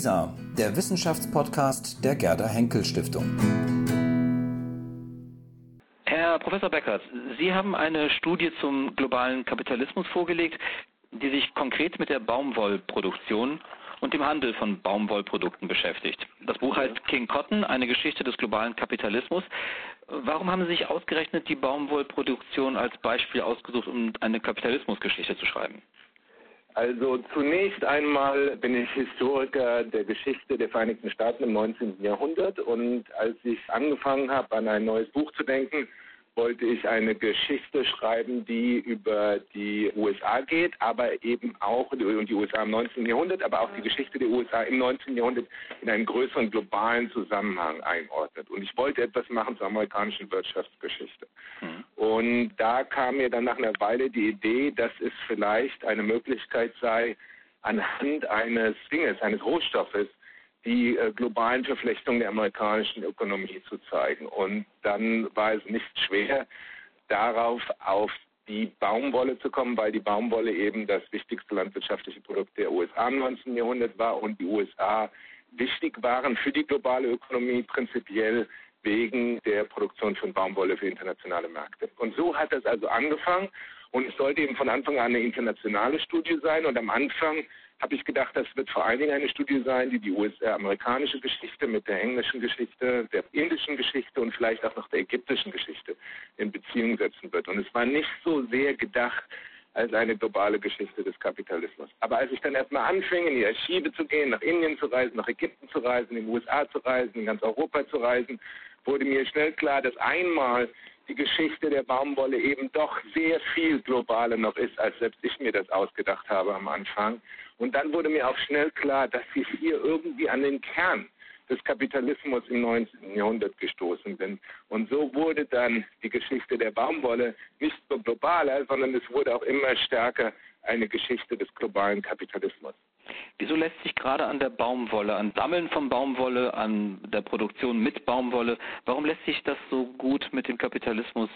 WISA, der Wissenschaftspodcast der Gerda Henkel Stiftung. Herr Professor Beckert, Sie haben eine Studie zum globalen Kapitalismus vorgelegt, die sich konkret mit der Baumwollproduktion und dem Handel von Baumwollprodukten beschäftigt. Das Buch heißt King Cotton, eine Geschichte des globalen Kapitalismus. Warum haben Sie sich ausgerechnet die Baumwollproduktion als Beispiel ausgesucht, um eine Kapitalismusgeschichte zu schreiben? Also zunächst einmal bin ich Historiker der Geschichte der Vereinigten Staaten im 19. Jahrhundert und als ich angefangen habe, an ein neues Buch zu denken, wollte ich eine Geschichte schreiben, die über die USA geht, aber eben auch und die USA im 19. Jahrhundert, aber auch die Geschichte der USA im 19. Jahrhundert in einen größeren globalen Zusammenhang einordnet. Und ich wollte etwas machen zur amerikanischen Wirtschaftsgeschichte. Mhm. Und da kam mir dann nach einer Weile die Idee, dass es vielleicht eine Möglichkeit sei, anhand eines Dinges, eines Rohstoffes, die äh, globalen Verflechtungen der amerikanischen Ökonomie zu zeigen. Und dann war es nicht schwer, darauf auf die Baumwolle zu kommen, weil die Baumwolle eben das wichtigste landwirtschaftliche Produkt der USA im 19. Jahrhundert war und die USA wichtig waren für die globale Ökonomie prinzipiell wegen der Produktion von Baumwolle für internationale Märkte. Und so hat es also angefangen und es sollte eben von Anfang an eine internationale Studie sein und am Anfang habe ich gedacht, das wird vor allen Dingen eine Studie sein, die die US-amerikanische Geschichte mit der englischen Geschichte, der indischen Geschichte und vielleicht auch noch der ägyptischen Geschichte in Beziehung setzen wird. Und es war nicht so sehr gedacht als eine globale Geschichte des Kapitalismus. Aber als ich dann erstmal anfing, in die Archive zu gehen, nach Indien zu reisen, nach Ägypten zu reisen, in die USA zu reisen, in ganz Europa zu reisen, wurde mir schnell klar, dass einmal die Geschichte der Baumwolle eben doch sehr viel globaler noch ist, als selbst ich mir das ausgedacht habe am Anfang. Und dann wurde mir auch schnell klar, dass ich hier irgendwie an den Kern des Kapitalismus im 19. Jahrhundert gestoßen bin. Und so wurde dann die Geschichte der Baumwolle nicht nur globaler, sondern es wurde auch immer stärker eine Geschichte des globalen Kapitalismus. Wieso lässt sich gerade an der Baumwolle, an Sammeln von Baumwolle, an der Produktion mit Baumwolle, warum lässt sich das so gut mit dem Kapitalismus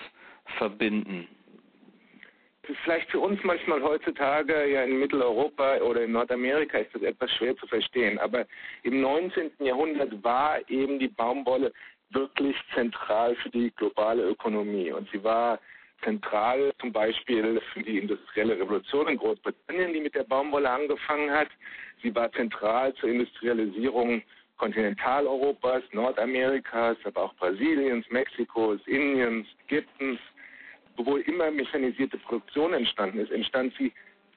verbinden? Vielleicht für uns manchmal heutzutage ja in Mitteleuropa oder in Nordamerika ist das etwas schwer zu verstehen, aber im 19. Jahrhundert war eben die Baumwolle wirklich zentral für die globale Ökonomie und sie war zentral zum Beispiel für die industrielle Revolution in Großbritannien, die mit der Baumwolle angefangen hat. Sie war zentral zur Industrialisierung Kontinentaleuropas, Nordamerikas, aber auch Brasiliens, Mexikos, Indiens, Ägyptens obwohl immer mechanisierte Produktion entstanden ist, entstand sie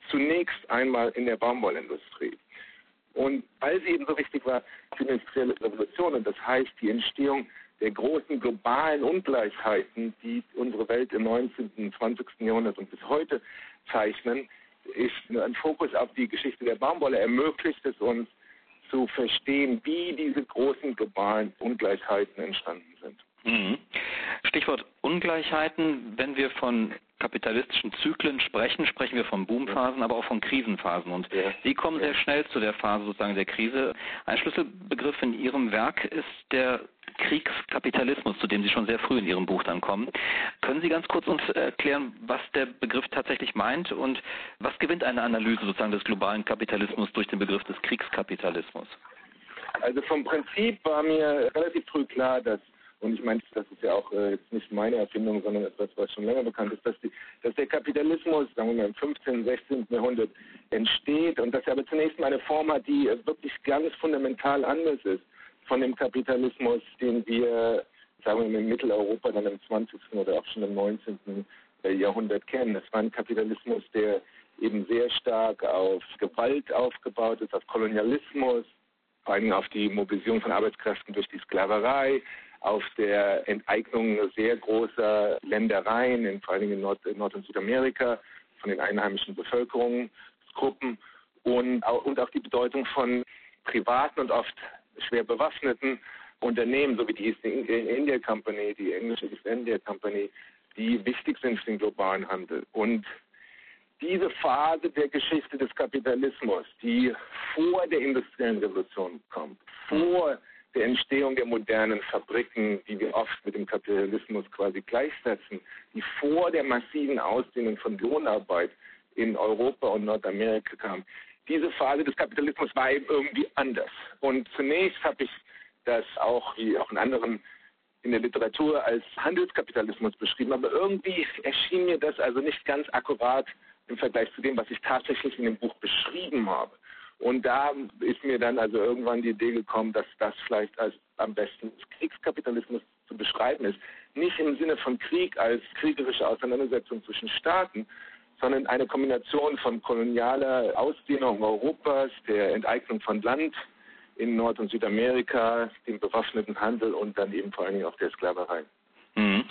zunächst einmal in der Baumwollindustrie. Und weil sie eben so wichtig war für die industrielle Revolution, und das heißt die Entstehung der großen globalen Ungleichheiten, die unsere Welt im 19. und 20. Jahrhundert und bis heute zeichnen, ist ein Fokus auf die Geschichte der Baumwolle ermöglicht es uns zu verstehen, wie diese großen globalen Ungleichheiten entstanden sind. Mhm. Stichwort Ungleichheiten. Wenn wir von kapitalistischen Zyklen sprechen, sprechen wir von Boomphasen, aber auch von Krisenphasen. Und ja. Sie kommen sehr schnell zu der Phase sozusagen der Krise. Ein Schlüsselbegriff in Ihrem Werk ist der Kriegskapitalismus, zu dem Sie schon sehr früh in Ihrem Buch dann kommen. Können Sie ganz kurz uns erklären, was der Begriff tatsächlich meint und was gewinnt eine Analyse sozusagen des globalen Kapitalismus durch den Begriff des Kriegskapitalismus? Also vom Prinzip war mir relativ früh klar, dass und ich meine, das ist ja auch äh, jetzt nicht meine Erfindung, sondern etwas, was schon länger bekannt ist, dass, die, dass der Kapitalismus, sagen wir mal, im 15., 16. Jahrhundert entsteht und dass er aber zunächst mal eine Form hat, die äh, wirklich ganz fundamental anders ist von dem Kapitalismus, den wir, sagen wir mal, in Mitteleuropa dann im 20. oder auch schon im 19. Äh, Jahrhundert kennen. Das war ein Kapitalismus, der eben sehr stark auf Gewalt aufgebaut ist, auf Kolonialismus, vor allem auf die Mobilisierung von Arbeitskräften durch die Sklaverei, auf der Enteignung sehr großer Ländereien, in, vor allem in Nord-, Nord und Südamerika, von den einheimischen Bevölkerungsgruppen und und auch die Bedeutung von privaten und oft schwer bewaffneten Unternehmen, so wie die East India Company, die englische East India Company, die wichtig sind für den globalen Handel. Und diese Phase der Geschichte des Kapitalismus, die vor der industriellen Revolution kommt, vor der Entstehung der modernen Fabriken, die wir oft mit dem Kapitalismus quasi gleichsetzen, die vor der massiven Ausdehnung von Lohnarbeit in Europa und Nordamerika kam, diese Phase des Kapitalismus war eben irgendwie anders. Und zunächst habe ich das auch, wie auch in anderen in der Literatur als Handelskapitalismus beschrieben, aber irgendwie erschien mir das also nicht ganz akkurat im Vergleich zu dem, was ich tatsächlich in dem Buch beschrieben habe. Und da ist mir dann also irgendwann die Idee gekommen, dass das vielleicht als am besten Kriegskapitalismus zu beschreiben ist. Nicht im Sinne von Krieg als kriegerische Auseinandersetzung zwischen Staaten, sondern eine Kombination von kolonialer Ausdehnung Europas, der Enteignung von Land in Nord- und Südamerika, dem bewaffneten Handel und dann eben vor allen Dingen auch der Sklaverei. Mhm.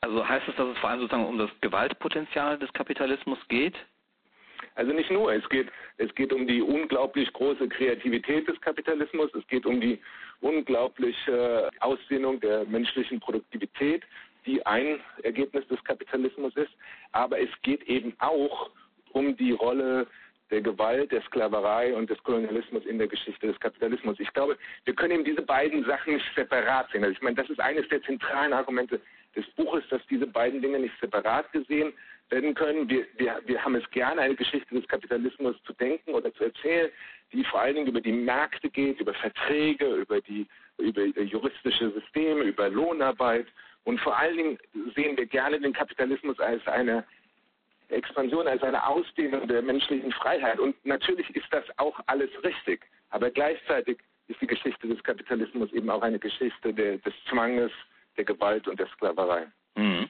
Also heißt es, dass es vor allem sozusagen um das Gewaltpotenzial des Kapitalismus geht? Also nicht nur, es geht, es geht um die unglaublich große Kreativität des Kapitalismus, es geht um die unglaubliche Ausdehnung der menschlichen Produktivität, die ein Ergebnis des Kapitalismus ist, aber es geht eben auch um die Rolle der Gewalt, der Sklaverei und des Kolonialismus in der Geschichte des Kapitalismus. Ich glaube, wir können eben diese beiden Sachen nicht separat sehen. Also ich meine, das ist eines der zentralen Argumente des Buches, dass diese beiden Dinge nicht separat gesehen werden können. Wir, wir, wir haben es gerne, eine Geschichte des Kapitalismus zu denken oder zu erzählen, die vor allen Dingen über die Märkte geht, über Verträge, über die über juristische Systeme, über Lohnarbeit. Und vor allen Dingen sehen wir gerne den Kapitalismus als eine Expansion, als eine Ausdehnung der menschlichen Freiheit. Und natürlich ist das auch alles richtig. Aber gleichzeitig ist die Geschichte des Kapitalismus eben auch eine Geschichte der, des Zwanges, der Gewalt und der Sklaverei. Mhm.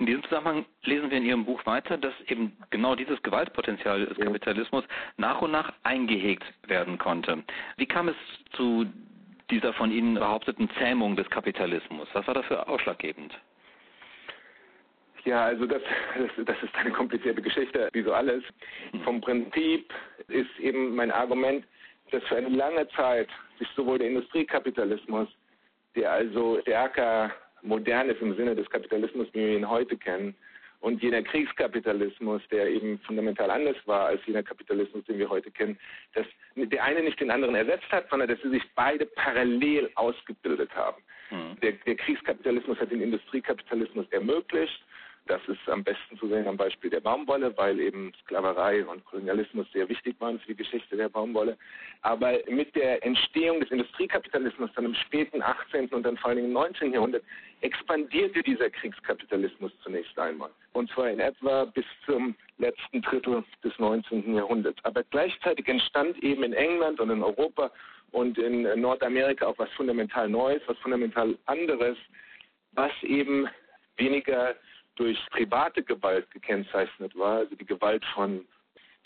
In diesem Zusammenhang lesen wir in Ihrem Buch weiter, dass eben genau dieses Gewaltpotenzial des Kapitalismus nach und nach eingehegt werden konnte. Wie kam es zu dieser von Ihnen behaupteten Zähmung des Kapitalismus? Was war dafür ausschlaggebend? Ja, also das, das, das ist eine komplizierte Geschichte, wie so alles. Vom Prinzip ist eben mein Argument, dass für eine lange Zeit sich sowohl der Industriekapitalismus, der also stärker modern ist im Sinne des Kapitalismus, wie wir ihn heute kennen, und jener Kriegskapitalismus, der eben fundamental anders war als jener Kapitalismus, den wir heute kennen, dass der eine nicht den anderen ersetzt hat, sondern dass sie sich beide parallel ausgebildet haben. Mhm. Der, der Kriegskapitalismus hat den Industriekapitalismus ermöglicht das ist am besten zu sehen am Beispiel der Baumwolle, weil eben Sklaverei und Kolonialismus sehr wichtig waren für die Geschichte der Baumwolle. Aber mit der Entstehung des Industriekapitalismus dann im späten 18. und dann vor allem im 19. Jahrhundert expandierte dieser Kriegskapitalismus zunächst einmal. Und zwar in etwa bis zum letzten Drittel des 19. Jahrhunderts. Aber gleichzeitig entstand eben in England und in Europa und in Nordamerika auch was fundamental Neues, was fundamental anderes, was eben weniger durch private Gewalt gekennzeichnet war, also die Gewalt von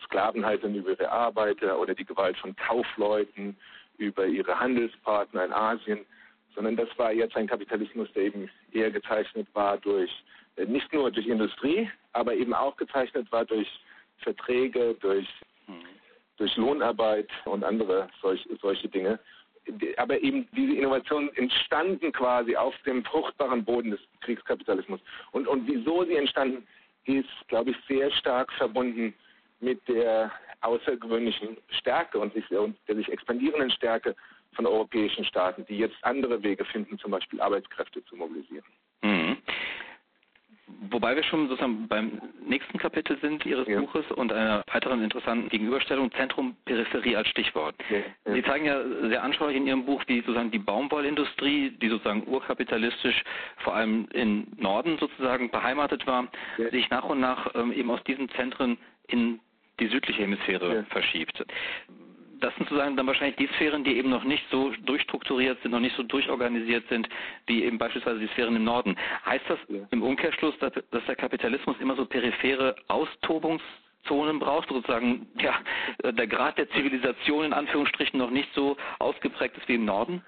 Sklavenhaltern über ihre Arbeiter oder die Gewalt von Kaufleuten über ihre Handelspartner in Asien, sondern das war jetzt ein Kapitalismus, der eben eher gezeichnet war durch äh, nicht nur durch Industrie, aber eben auch gezeichnet war durch Verträge, durch, hm. durch Lohnarbeit und andere solch, solche Dinge aber eben diese Innovationen entstanden quasi auf dem fruchtbaren Boden des Kriegskapitalismus. Und, und wieso sie entstanden, ist, glaube ich, sehr stark verbunden mit der außergewöhnlichen Stärke und, sich, und der sich expandierenden Stärke von europäischen Staaten, die jetzt andere Wege finden, zum Beispiel Arbeitskräfte zu mobilisieren. Mhm. Wobei wir schon sozusagen beim nächsten Kapitel sind Ihres ja. Buches und einer weiteren interessanten Gegenüberstellung Zentrum Peripherie als Stichwort. Ja, ja. Sie zeigen ja sehr anschaulich in Ihrem Buch, wie sozusagen die Baumwollindustrie, die sozusagen urkapitalistisch vor allem im Norden sozusagen beheimatet war, sich nach und nach ähm, eben aus diesen Zentren in die südliche Hemisphäre verschiebt das sind sozusagen dann wahrscheinlich die Sphären, die eben noch nicht so durchstrukturiert sind, noch nicht so durchorganisiert sind, wie eben beispielsweise die Sphären im Norden. Heißt das im Umkehrschluss, dass, dass der Kapitalismus immer so periphere Austobungszonen braucht, sozusagen ja, der Grad der Zivilisation in Anführungsstrichen noch nicht so ausgeprägt ist wie im Norden?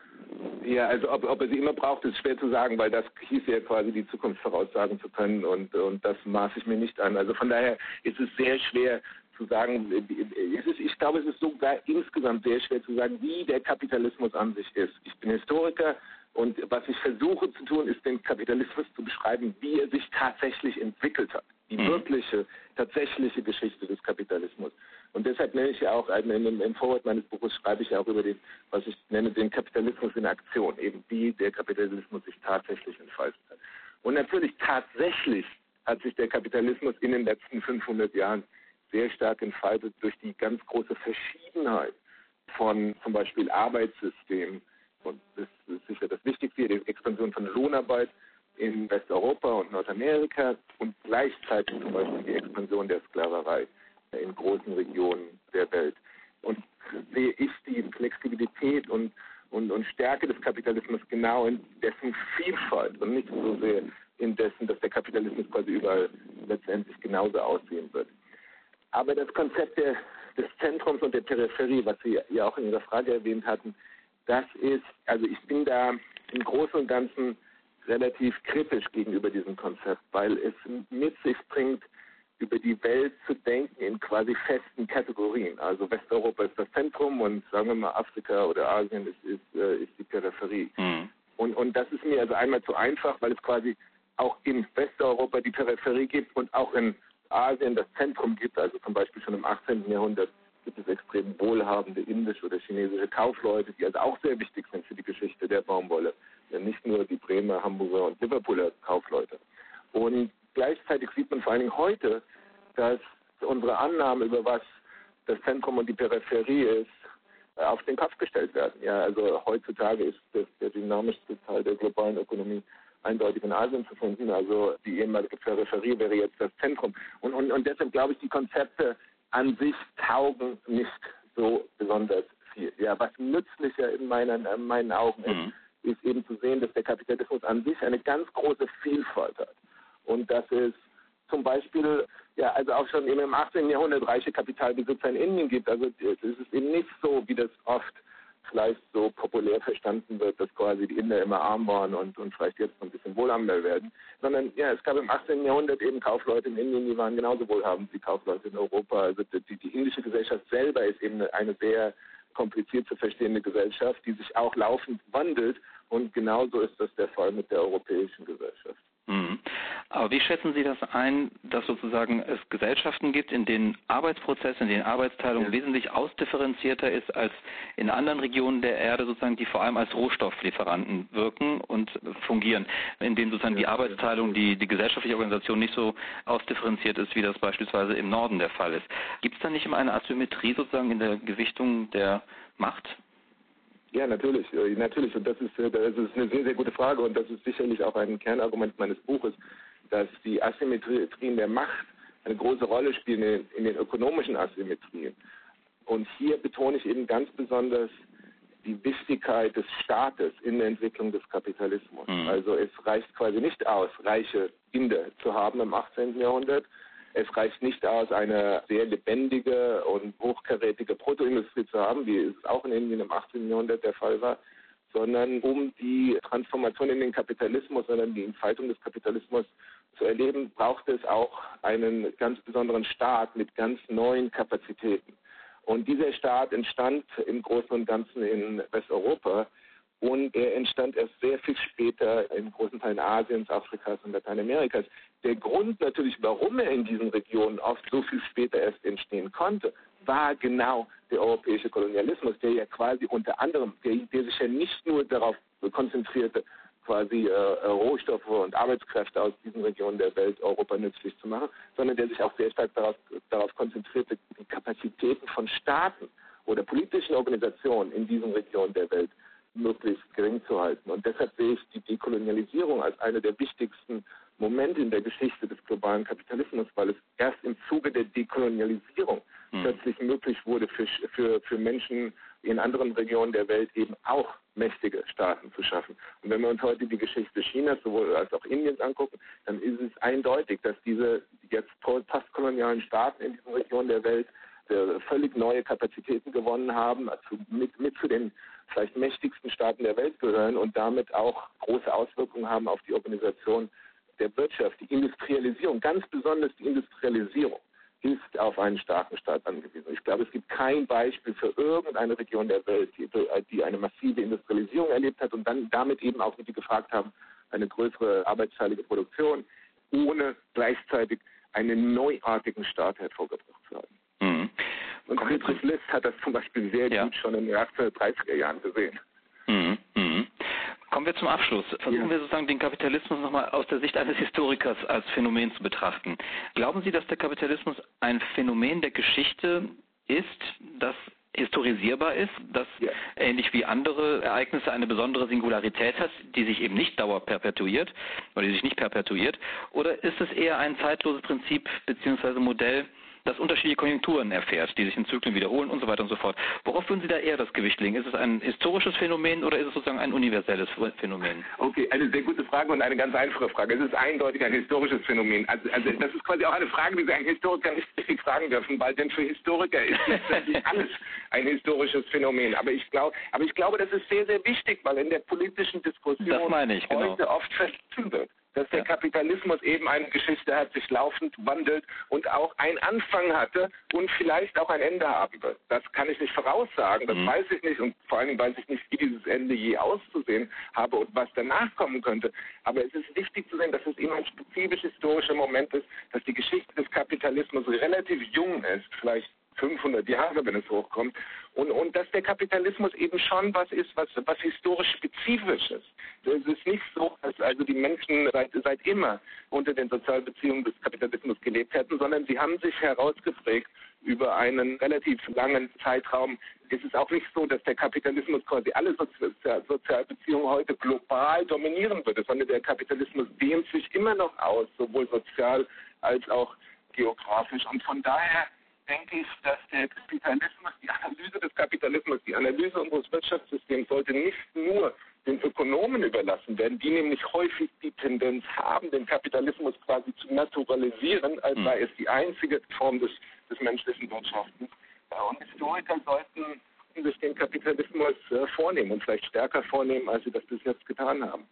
Ja, also ob, ob er sie immer braucht, ist schwer zu sagen, weil das hieß ja quasi die Zukunft voraussagen zu können und, und das maße ich mir nicht an. Also von daher ist es sehr schwer zu sagen, ist, ich glaube, es ist sogar insgesamt sehr schwer zu sagen, wie der Kapitalismus an sich ist. Ich bin Historiker und was ich versuche zu tun, ist den Kapitalismus zu beschreiben, wie er sich tatsächlich entwickelt hat. Die mhm. wirkliche, tatsächliche Geschichte des Kapitalismus. Und deshalb nenne ich ja auch, im, im Vorwort meines Buches schreibe ich ja auch über den, was ich nenne, den Kapitalismus in Aktion, eben wie der Kapitalismus sich tatsächlich entfaltet hat. Und natürlich tatsächlich hat sich der Kapitalismus in den letzten 500 Jahren sehr stark entfaltet durch die ganz große Verschiedenheit von zum Beispiel Arbeitssystemen. Und das ist sicher das Wichtigste, die Expansion von Lohnarbeit in Westeuropa und Nordamerika und gleichzeitig zum Beispiel die Expansion der Sklaverei in großen Regionen der Welt. Und sehe ich die Flexibilität und, und, und Stärke des Kapitalismus genau in dessen Vielfalt und nicht so sehr in dessen, dass der Kapitalismus quasi überall letztendlich genauso aussehen wird. Aber das Konzept der, des Zentrums und der Peripherie, was Sie ja auch in Ihrer Frage erwähnt hatten, das ist, also ich bin da im Großen und Ganzen relativ kritisch gegenüber diesem Konzept, weil es mit sich bringt, über die Welt zu denken in quasi festen Kategorien. Also Westeuropa ist das Zentrum und sagen wir mal Afrika oder Asien ist, ist, äh, ist die Peripherie. Mhm. Und, und das ist mir also einmal zu einfach, weil es quasi auch in Westeuropa die Peripherie gibt und auch in Asien das Zentrum gibt. Also zum Beispiel schon im 18. Jahrhundert gibt es extrem wohlhabende indische oder chinesische Kaufleute, die also auch sehr wichtig sind für die Geschichte der Baumwolle. Ja, nicht nur die Bremer, Hamburger und Liverpooler Kaufleute. Und gleichzeitig sieht man vor allen Dingen heute, dass unsere Annahme über was das Zentrum und die Peripherie ist, äh, auf den Kopf gestellt werden. Ja, also heutzutage ist das der dynamischste Teil der globalen Ökonomie eindeutig in Asien zu finden. Also die ehemalige Peripherie wäre jetzt das Zentrum. Und, und, und deshalb glaube ich, die Konzepte an sich taugen nicht so besonders viel. Ja, was nützlicher in meinen, in meinen Augen ist, mhm. ist eben zu sehen, dass der Kapitalismus an sich eine ganz große Vielfalt hat und dass es zum Beispiel, ja, also auch schon im 18. Jahrhundert reiche Kapitalbesitzer in Indien gibt. Also es ist eben nicht so, wie das oft vielleicht so populär verstanden wird, dass quasi die Inder immer arm waren und, und vielleicht jetzt ein bisschen wohlhabender werden, sondern ja, es gab im 18. Jahrhundert eben Kaufleute in Indien, die waren genauso wohlhabend wie Kaufleute in Europa. Also die, die indische Gesellschaft selber ist eben eine sehr kompliziert zu verstehende Gesellschaft, die sich auch laufend wandelt und genauso ist das der Fall mit der europäischen Gesellschaft. Mhm. Aber wie schätzen Sie das ein, dass sozusagen es Gesellschaften gibt, in denen Arbeitsprozesse, in denen Arbeitsteilung ja. wesentlich ausdifferenzierter ist als in anderen Regionen der Erde, sozusagen, die vor allem als Rohstofflieferanten wirken und fungieren, in denen sozusagen ja. die Arbeitsteilung, die, die gesellschaftliche Organisation nicht so ausdifferenziert ist, wie das beispielsweise im Norden der Fall ist. Gibt es da nicht immer eine Asymmetrie sozusagen in der Gewichtung der Macht? Ja, natürlich, äh, natürlich. Und das ist, äh, das ist eine sehr, sehr gute Frage und das ist sicherlich auch ein Kernargument meines Buches, dass die Asymmetrien der Macht eine große Rolle spielen in, in den ökonomischen Asymmetrien. Und hier betone ich eben ganz besonders die Wichtigkeit des Staates in der Entwicklung des Kapitalismus. Mhm. Also es reicht quasi nicht aus, reiche Inder zu haben im 18. Jahrhundert, es reicht nicht aus, eine sehr lebendige und hochkarätige Protoindustrie zu haben, wie es auch in Indien im 18. Jahrhundert der Fall war, sondern um die Transformation in den Kapitalismus, sondern die Entfaltung des Kapitalismus zu erleben, braucht es auch einen ganz besonderen Staat mit ganz neuen Kapazitäten. Und dieser Staat entstand im Großen und Ganzen in Westeuropa und er entstand erst sehr viel später in großen Teilen Asiens, Afrikas und Lateinamerikas. Der Grund natürlich, warum er in diesen Regionen oft so viel später erst entstehen konnte, war genau der europäische Kolonialismus, der ja quasi unter anderem, der, der sich ja nicht nur darauf konzentrierte, quasi äh, Rohstoffe und Arbeitskräfte aus diesen Regionen der Welt Europa nützlich zu machen, sondern der sich auch sehr stark darauf, darauf konzentrierte, die Kapazitäten von Staaten oder politischen Organisationen in diesen Regionen der Welt möglichst gering zu halten. Und deshalb sehe ich die Dekolonialisierung als eine der wichtigsten Momente in der Geschichte des globalen Kapitalismus, weil es erst im Zuge der Dekolonialisierung mhm. plötzlich möglich wurde, für, für, für Menschen in anderen Regionen der Welt eben auch mächtige Staaten zu schaffen. Und wenn wir uns heute die Geschichte Chinas sowohl als auch Indiens angucken, dann ist es eindeutig, dass diese jetzt postkolonialen Staaten in diesen Regionen der Welt äh, völlig neue Kapazitäten gewonnen haben, also mit, mit zu den vielleicht mächtigsten Staaten der Welt gehören und damit auch große Auswirkungen haben auf die Organisation der Wirtschaft. Die Industrialisierung, ganz besonders die Industrialisierung, ist auf einen starken Staat angewiesen. Ich glaube, es gibt kein Beispiel für irgendeine Region der Welt, die, die eine massive Industrialisierung erlebt hat und dann damit eben auch, wie Sie gefragt haben, eine größere arbeitsteilige Produktion, ohne gleichzeitig einen neuartigen Staat hervorgebracht zu haben. Mhm. Und Friedrich List hat das zum Beispiel sehr ja. gut schon in den 1830er Jahren gesehen. Mhm. Kommen Kommen wir zum Abschluss. Versuchen ja. wir sozusagen den Kapitalismus nochmal aus der Sicht eines Historikers als Phänomen zu betrachten. Glauben Sie, dass der Kapitalismus ein Phänomen der Geschichte ist, das historisierbar ist, das ja. ähnlich wie andere Ereignisse eine besondere Singularität hat, die sich eben nicht dauerperpetuiert oder die sich nicht perpetuiert? Oder ist es eher ein zeitloses Prinzip bzw. Modell, das unterschiedliche Konjunkturen erfährt, die sich in Zyklen wiederholen und so weiter und so fort. Worauf würden Sie da eher das Gewicht legen? Ist es ein historisches Phänomen oder ist es sozusagen ein universelles Phänomen? Okay, eine sehr gute Frage und eine ganz einfache Frage. Es ist eindeutig ein historisches Phänomen. Also, also das ist quasi auch eine Frage, die Sie einen Historiker nicht richtig fragen dürfen, weil denn für Historiker ist letztendlich alles ein historisches Phänomen. Aber ich glaube, aber ich glaube, das ist sehr, sehr wichtig, weil in der politischen Diskussion ich, genau. heute oft vergessen wird dass der Kapitalismus eben eine Geschichte hat, sich laufend wandelt und auch einen Anfang hatte und vielleicht auch ein Ende haben wird. Das kann ich nicht voraussagen, das mhm. weiß ich nicht und vor allem weiß ich nicht, wie dieses Ende je auszusehen habe und was danach kommen könnte. Aber es ist wichtig zu sehen, dass es eben ein spezifisch historischer Moment ist, dass die Geschichte des Kapitalismus relativ jung ist, vielleicht 500 Jahre, wenn es hochkommt. Und, und dass der Kapitalismus eben schon was ist, was, was historisch spezifisch ist. Es ist nicht so, dass also die Menschen seit, seit immer unter den Sozialbeziehungen des Kapitalismus gelebt hätten, sondern sie haben sich herausgeprägt über einen relativ langen Zeitraum. Es ist auch nicht so, dass der Kapitalismus quasi alle Sozialbeziehungen heute global dominieren würde, sondern der Kapitalismus dehnt sich immer noch aus, sowohl sozial als auch geografisch. Und von daher denke ich, dass der Kapitalismus, die Analyse des Kapitalismus, die Analyse unseres Wirtschaftssystems sollte nicht nur den Ökonomen überlassen werden, die nämlich häufig die Tendenz haben, den Kapitalismus quasi zu naturalisieren, als hm. sei es die einzige Form des, des menschlichen Wirtschaftens. Und Historiker sollten sich den Kapitalismus äh, vornehmen und vielleicht stärker vornehmen, als sie das bis jetzt getan haben.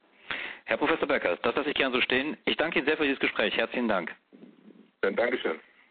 Herr Professor Becker, das lasse ich gerne so stehen. Ich danke Ihnen sehr für dieses Gespräch. Herzlichen Dank. Dann Dankeschön.